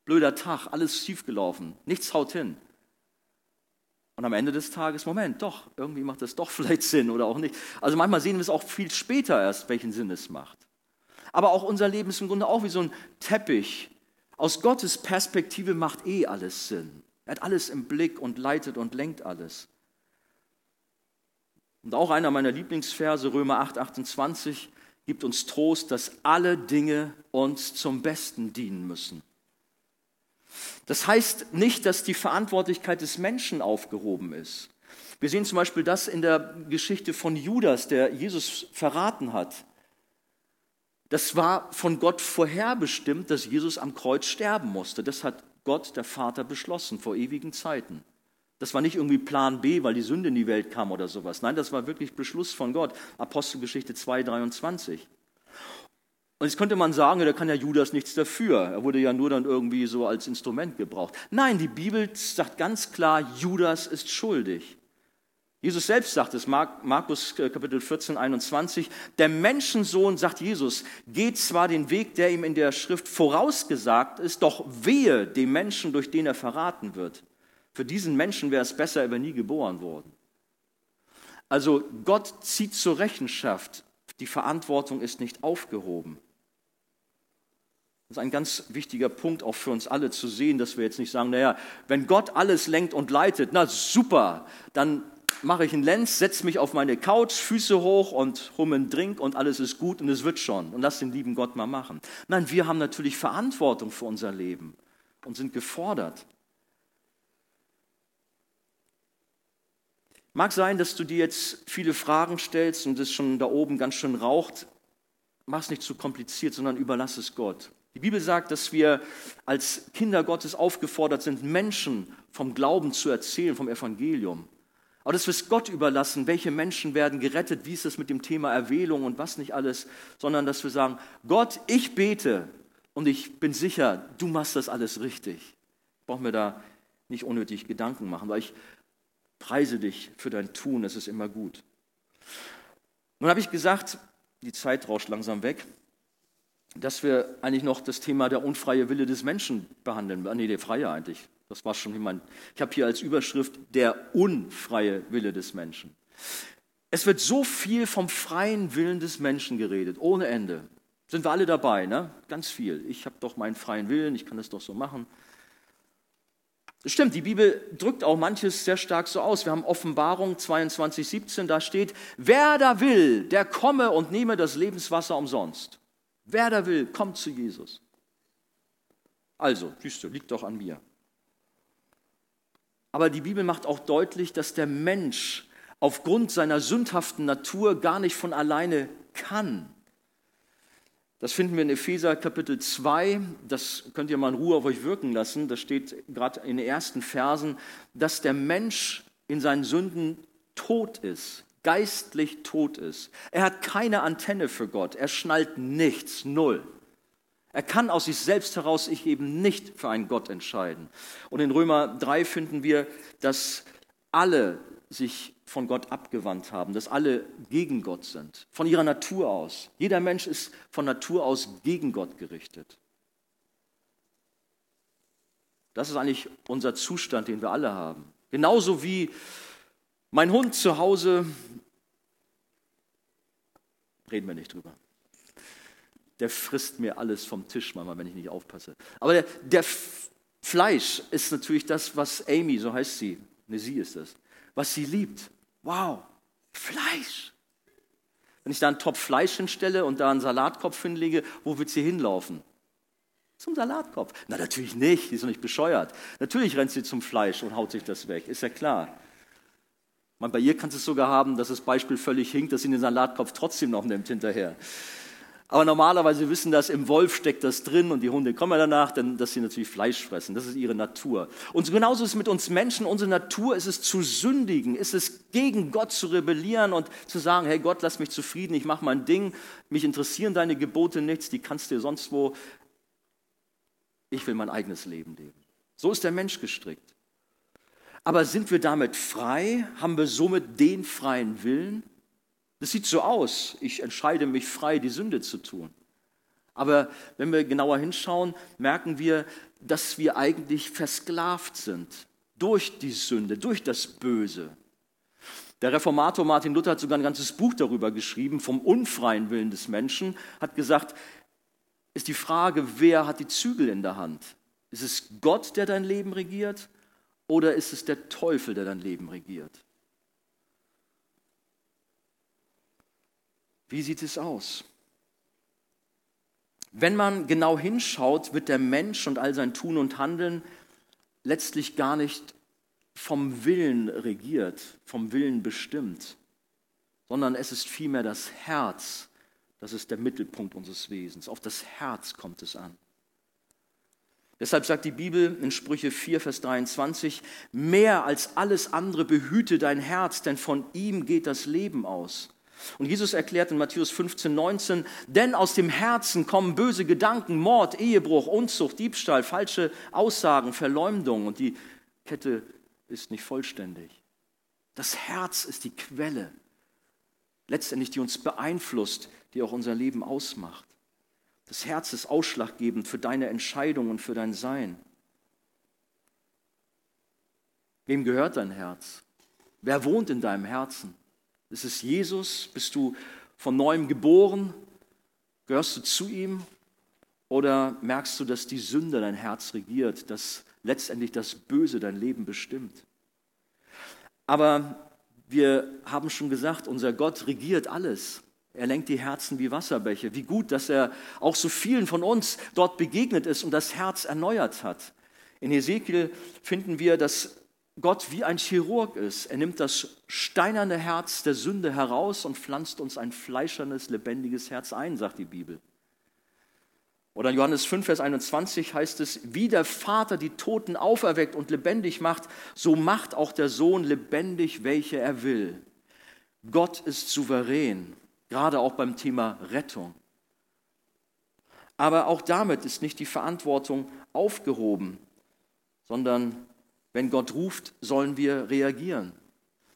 Blöder Tag, alles schiefgelaufen, nichts haut hin. Und am Ende des Tages, Moment, doch, irgendwie macht das doch vielleicht Sinn oder auch nicht. Also manchmal sehen wir es auch viel später erst, welchen Sinn es macht. Aber auch unser Leben ist im Grunde auch wie so ein Teppich. Aus Gottes Perspektive macht eh alles Sinn. Er hat alles im Blick und leitet und lenkt alles. Und auch einer meiner Lieblingsverse, Römer 8, 28, gibt uns Trost, dass alle Dinge uns zum Besten dienen müssen. Das heißt nicht, dass die Verantwortlichkeit des Menschen aufgehoben ist. Wir sehen zum Beispiel das in der Geschichte von Judas, der Jesus verraten hat. Das war von Gott vorherbestimmt, dass Jesus am Kreuz sterben musste. Das hat Gott, der Vater, beschlossen vor ewigen Zeiten. Das war nicht irgendwie Plan B, weil die Sünde in die Welt kam oder sowas. Nein, das war wirklich Beschluss von Gott. Apostelgeschichte 2, 23. Und jetzt könnte man sagen, da kann ja Judas nichts dafür. Er wurde ja nur dann irgendwie so als Instrument gebraucht. Nein, die Bibel sagt ganz klar, Judas ist schuldig. Jesus selbst sagt es, Markus äh, Kapitel 14, 21, der Menschensohn, sagt Jesus, geht zwar den Weg, der ihm in der Schrift vorausgesagt ist, doch wehe dem Menschen, durch den er verraten wird. Für diesen Menschen wäre es besser, er wäre nie geboren worden. Also Gott zieht zur Rechenschaft. Die Verantwortung ist nicht aufgehoben. Das ist ein ganz wichtiger Punkt auch für uns alle zu sehen, dass wir jetzt nicht sagen, naja, wenn Gott alles lenkt und leitet, na super, dann mache ich einen Lenz, setze mich auf meine Couch, Füße hoch und hole einen Drink und alles ist gut und es wird schon. Und lass den lieben Gott mal machen. Nein, wir haben natürlich Verantwortung für unser Leben und sind gefordert. Mag sein, dass du dir jetzt viele Fragen stellst und es schon da oben ganz schön raucht. Mach es nicht zu kompliziert, sondern überlass es Gott. Die Bibel sagt, dass wir als Kinder Gottes aufgefordert sind, Menschen vom Glauben zu erzählen, vom Evangelium. Aber wir es Gott überlassen, welche Menschen werden gerettet, wie ist es mit dem Thema Erwählung und was nicht alles, sondern dass wir sagen, Gott, ich bete und ich bin sicher, du machst das alles richtig. Ich brauche mir da nicht unnötig Gedanken machen, weil ich preise dich für dein Tun, es ist immer gut. Nun habe ich gesagt, die Zeit rauscht langsam weg, dass wir eigentlich noch das Thema der unfreie Wille des Menschen behandeln. Ah, nee, der freie eigentlich. Das war schon jemand. Ich habe hier als Überschrift der unfreie Wille des Menschen. Es wird so viel vom freien Willen des Menschen geredet, ohne Ende. Sind wir alle dabei, ne? Ganz viel. Ich habe doch meinen freien Willen, ich kann das doch so machen. Stimmt, die Bibel drückt auch manches sehr stark so aus. Wir haben Offenbarung 22, 17, da steht, wer da will, der komme und nehme das Lebenswasser umsonst. Wer da will, kommt zu Jesus. Also, siehst liegt doch an mir. Aber die Bibel macht auch deutlich, dass der Mensch aufgrund seiner sündhaften Natur gar nicht von alleine kann. Das finden wir in Epheser Kapitel 2, das könnt ihr mal in Ruhe auf euch wirken lassen, das steht gerade in den ersten Versen, dass der Mensch in seinen Sünden tot ist, geistlich tot ist. Er hat keine Antenne für Gott, er schnallt nichts, null. Er kann aus sich selbst heraus sich eben nicht für einen Gott entscheiden. Und in Römer 3 finden wir, dass alle sich von Gott abgewandt haben, dass alle gegen Gott sind, von ihrer Natur aus. Jeder Mensch ist von Natur aus gegen Gott gerichtet. Das ist eigentlich unser Zustand, den wir alle haben. Genauso wie mein Hund zu Hause, reden wir nicht drüber. Der frisst mir alles vom Tisch manchmal, wenn ich nicht aufpasse. Aber der, der Fleisch ist natürlich das, was Amy, so heißt sie, ne, sie ist das, was sie liebt. Wow, Fleisch. Wenn ich da einen Topf Fleisch hinstelle und da einen Salatkopf hinlege, wo wird sie hinlaufen? Zum Salatkopf. Na, natürlich nicht, die ist doch nicht bescheuert. Natürlich rennt sie zum Fleisch und haut sich das weg, ist ja klar. Man, bei ihr kannst es sogar haben, dass das Beispiel völlig hinkt, dass sie den Salatkopf trotzdem noch nimmt hinterher. Aber normalerweise wissen das, im Wolf steckt das drin und die Hunde kommen ja danach, denn, dass sie natürlich Fleisch fressen. Das ist ihre Natur. Und genauso ist es mit uns Menschen. Unsere Natur ist es zu sündigen, ist es gegen Gott zu rebellieren und zu sagen, hey Gott, lass mich zufrieden, ich mache mein Ding, mich interessieren deine Gebote nichts, die kannst du sonst wo. Ich will mein eigenes Leben leben. So ist der Mensch gestrickt. Aber sind wir damit frei? Haben wir somit den freien Willen? Das sieht so aus, ich entscheide mich frei, die Sünde zu tun. Aber wenn wir genauer hinschauen, merken wir, dass wir eigentlich versklavt sind durch die Sünde, durch das Böse. Der Reformator Martin Luther hat sogar ein ganzes Buch darüber geschrieben, vom unfreien Willen des Menschen, hat gesagt, ist die Frage, wer hat die Zügel in der Hand? Ist es Gott, der dein Leben regiert, oder ist es der Teufel, der dein Leben regiert? Wie sieht es aus? Wenn man genau hinschaut, wird der Mensch und all sein Tun und Handeln letztlich gar nicht vom Willen regiert, vom Willen bestimmt, sondern es ist vielmehr das Herz, das ist der Mittelpunkt unseres Wesens. Auf das Herz kommt es an. Deshalb sagt die Bibel in Sprüche 4, Vers 23, mehr als alles andere behüte dein Herz, denn von ihm geht das Leben aus. Und Jesus erklärt in Matthäus 15, 19, denn aus dem Herzen kommen böse Gedanken, Mord, Ehebruch, Unzucht, Diebstahl, falsche Aussagen, Verleumdung und die Kette ist nicht vollständig. Das Herz ist die Quelle, letztendlich die uns beeinflusst, die auch unser Leben ausmacht. Das Herz ist ausschlaggebend für deine Entscheidung und für dein Sein. Wem gehört dein Herz? Wer wohnt in deinem Herzen? Ist es Jesus? Bist du von neuem geboren? Gehörst du zu ihm? Oder merkst du, dass die Sünde dein Herz regiert, dass letztendlich das Böse dein Leben bestimmt? Aber wir haben schon gesagt, unser Gott regiert alles. Er lenkt die Herzen wie Wasserbäche. Wie gut, dass er auch so vielen von uns dort begegnet ist und das Herz erneuert hat. In Ezekiel finden wir, dass Gott wie ein Chirurg ist. Er nimmt das steinerne Herz der Sünde heraus und pflanzt uns ein fleischernes, lebendiges Herz ein, sagt die Bibel. Oder in Johannes 5, Vers 21 heißt es, wie der Vater die Toten auferweckt und lebendig macht, so macht auch der Sohn lebendig, welche er will. Gott ist souverän, gerade auch beim Thema Rettung. Aber auch damit ist nicht die Verantwortung aufgehoben, sondern Wenn Gott ruft, sollen wir reagieren.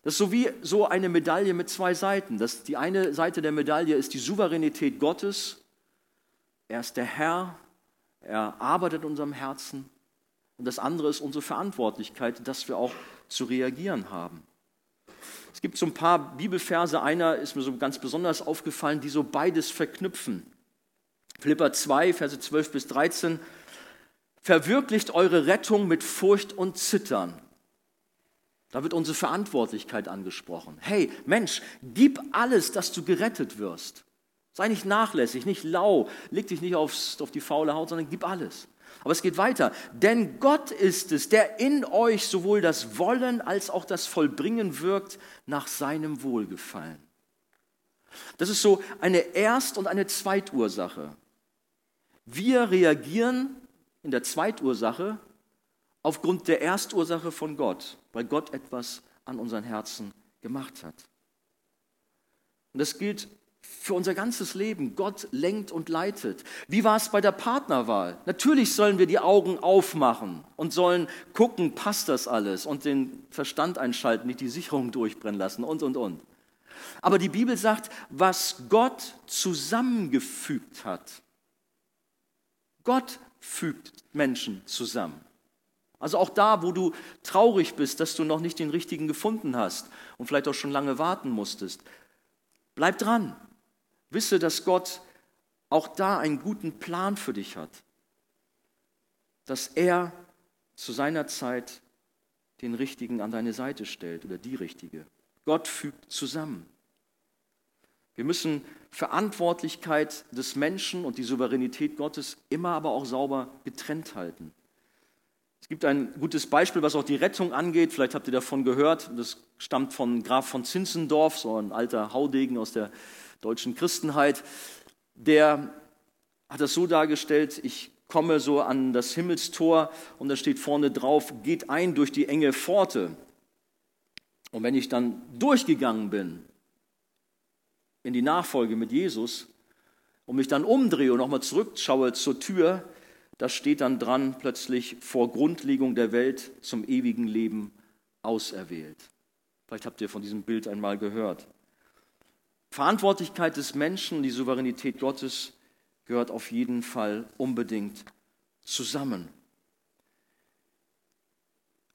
Das ist so wie so eine Medaille mit zwei Seiten. Das, die eine Seite der Medaille ist die Souveränität Gottes. Er ist der Herr, er arbeitet in unserem Herzen. Und das andere ist unsere Verantwortlichkeit, dass wir auch zu reagieren haben. Es gibt so ein paar Bibelverse, einer ist mir so ganz besonders aufgefallen, die so beides verknüpfen. Philippa 2, Verse 12 bis 13. Verwirklicht eure Rettung mit Furcht und Zittern. Da wird unsere Verantwortlichkeit angesprochen. Hey, Mensch, gib alles, dass du gerettet wirst. Sei nicht nachlässig, nicht lau, leg dich nicht aufs, auf die faule Haut, sondern gib alles. Aber es geht weiter. Denn Gott ist es, der in euch sowohl das Wollen als auch das Vollbringen wirkt nach seinem Wohlgefallen. Das ist so eine Erst- und eine Zweitursache. Wir reagieren in der Zweitursache aufgrund der Erstursache von Gott, weil Gott etwas an unseren Herzen gemacht hat. Und das gilt für unser ganzes Leben. Gott lenkt und leitet. Wie war es bei der Partnerwahl? Natürlich sollen wir die Augen aufmachen und sollen gucken, passt das alles und den Verstand einschalten, nicht die Sicherung durchbrennen lassen und, und, und. Aber die Bibel sagt, was Gott zusammengefügt hat. Gott fügt Menschen zusammen. Also auch da, wo du traurig bist, dass du noch nicht den richtigen gefunden hast und vielleicht auch schon lange warten musstest, bleib dran. Wisse, dass Gott auch da einen guten Plan für dich hat. Dass er zu seiner Zeit den Richtigen an deine Seite stellt oder die Richtige. Gott fügt zusammen. Wir müssen Verantwortlichkeit des Menschen und die Souveränität Gottes immer aber auch sauber getrennt halten. Es gibt ein gutes Beispiel, was auch die Rettung angeht. Vielleicht habt ihr davon gehört. Das stammt von Graf von Zinzendorf, so ein alter Haudegen aus der deutschen Christenheit. Der hat das so dargestellt, ich komme so an das Himmelstor und da steht vorne drauf, geht ein durch die enge Pforte. Und wenn ich dann durchgegangen bin, in die Nachfolge mit Jesus und mich dann umdrehe und nochmal zurückschaue zur Tür, da steht dann dran plötzlich vor Grundlegung der Welt zum ewigen Leben auserwählt. Vielleicht habt ihr von diesem Bild einmal gehört. Verantwortlichkeit des Menschen, die Souveränität Gottes gehört auf jeden Fall unbedingt zusammen.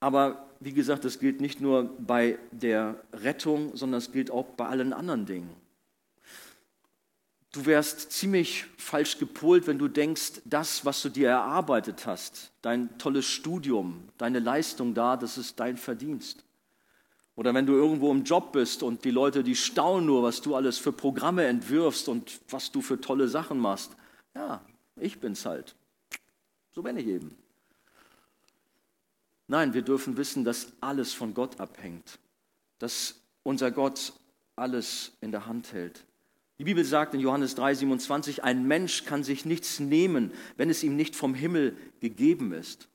Aber wie gesagt, das gilt nicht nur bei der Rettung, sondern es gilt auch bei allen anderen Dingen. Du wärst ziemlich falsch gepolt, wenn du denkst, das, was du dir erarbeitet hast, dein tolles Studium, deine Leistung da, das ist dein Verdienst. Oder wenn du irgendwo im Job bist und die Leute, die staunen nur, was du alles für Programme entwirfst und was du für tolle Sachen machst. Ja, ich bin's halt. So bin ich eben. Nein, wir dürfen wissen, dass alles von Gott abhängt, dass unser Gott alles in der Hand hält. Die Bibel sagt in Johannes 3:27, ein Mensch kann sich nichts nehmen, wenn es ihm nicht vom Himmel gegeben ist.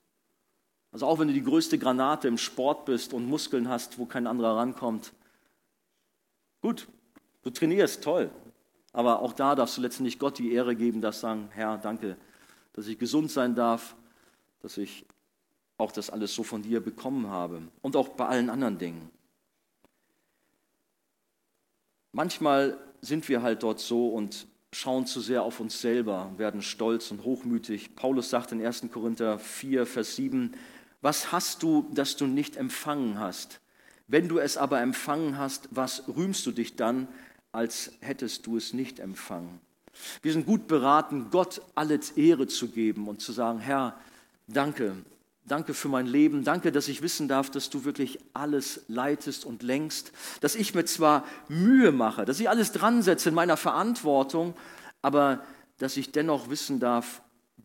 Also auch wenn du die größte Granate im Sport bist und Muskeln hast, wo kein anderer rankommt. Gut, du trainierst, toll. Aber auch da darfst du letztendlich Gott die Ehre geben, das sagen, Herr, danke, dass ich gesund sein darf, dass ich auch das alles so von dir bekommen habe. Und auch bei allen anderen Dingen. Manchmal sind wir halt dort so und schauen zu sehr auf uns selber, werden stolz und hochmütig. Paulus sagt in 1. Korinther 4, Vers 7, was hast du, das du nicht empfangen hast? Wenn du es aber empfangen hast, was rühmst du dich dann, als hättest du es nicht empfangen? Wir sind gut beraten, Gott alle Ehre zu geben und zu sagen, Herr, danke, Danke für mein Leben. Danke, dass ich wissen darf, dass du wirklich alles leitest und lenkst. Dass ich mir zwar Mühe mache, dass ich alles dran setze in meiner Verantwortung, aber dass ich dennoch wissen darf,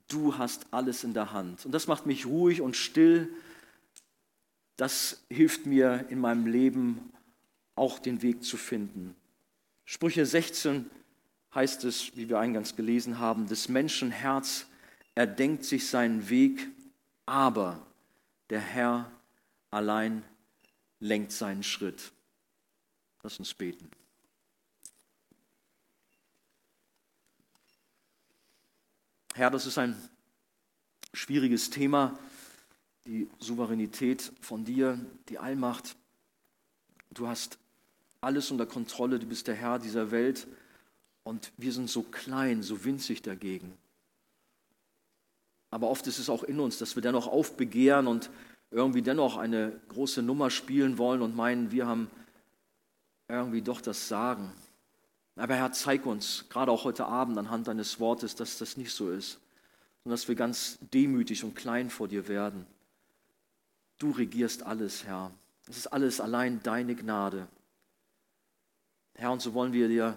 du hast alles in der Hand. Und das macht mich ruhig und still. Das hilft mir in meinem Leben auch den Weg zu finden. Sprüche 16 heißt es, wie wir eingangs gelesen haben, des Menschen Herz erdenkt sich seinen Weg aber der Herr allein lenkt seinen Schritt. Lass uns beten. Herr, das ist ein schwieriges Thema, die Souveränität von dir, die Allmacht. Du hast alles unter Kontrolle, du bist der Herr dieser Welt und wir sind so klein, so winzig dagegen. Aber oft ist es auch in uns, dass wir dennoch aufbegehren und irgendwie dennoch eine große Nummer spielen wollen und meinen, wir haben irgendwie doch das Sagen. Aber Herr, zeig uns, gerade auch heute Abend anhand deines Wortes, dass das nicht so ist, sondern dass wir ganz demütig und klein vor dir werden. Du regierst alles, Herr. Es ist alles allein deine Gnade. Herr, und so wollen wir dir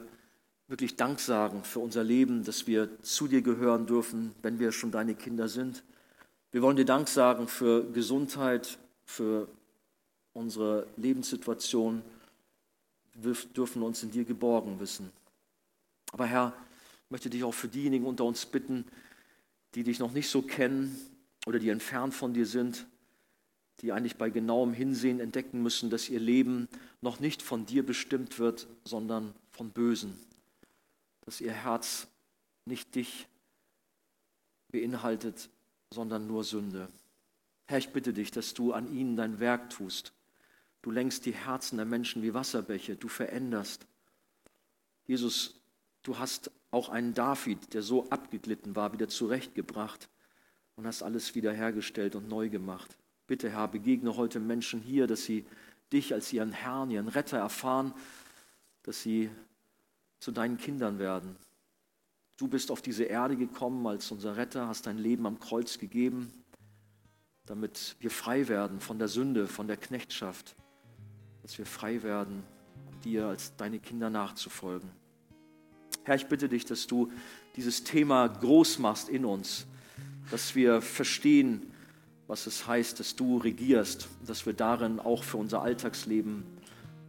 wirklich Dank sagen für unser Leben, dass wir zu dir gehören dürfen, wenn wir schon deine Kinder sind. Wir wollen dir Dank sagen für Gesundheit, für unsere Lebenssituation. Wir dürfen uns in dir geborgen wissen. Aber Herr, ich möchte dich auch für diejenigen unter uns bitten, die dich noch nicht so kennen oder die entfernt von dir sind, die eigentlich bei genauem Hinsehen entdecken müssen, dass ihr Leben noch nicht von dir bestimmt wird, sondern von Bösen. Dass ihr Herz nicht dich beinhaltet, sondern nur Sünde. Herr, ich bitte dich, dass du an ihnen dein Werk tust. Du lenkst die Herzen der Menschen wie Wasserbäche, du veränderst. Jesus, du hast auch einen David, der so abgeglitten war, wieder zurechtgebracht und hast alles wiederhergestellt und neu gemacht. Bitte, Herr, begegne heute Menschen hier, dass sie dich als ihren Herrn, ihren Retter erfahren, dass sie zu deinen Kindern werden. Du bist auf diese Erde gekommen als unser Retter, hast dein Leben am Kreuz gegeben, damit wir frei werden von der Sünde, von der Knechtschaft, dass wir frei werden, dir als deine Kinder nachzufolgen. Herr, ich bitte dich, dass du dieses Thema groß machst in uns, dass wir verstehen, was es heißt, dass du regierst, dass wir darin auch für unser Alltagsleben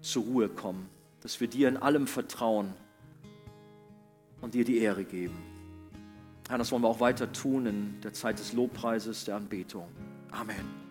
zur Ruhe kommen, dass wir dir in allem vertrauen und dir die Ehre geben. Herr, das wollen wir auch weiter tun in der Zeit des Lobpreises, der Anbetung. Amen.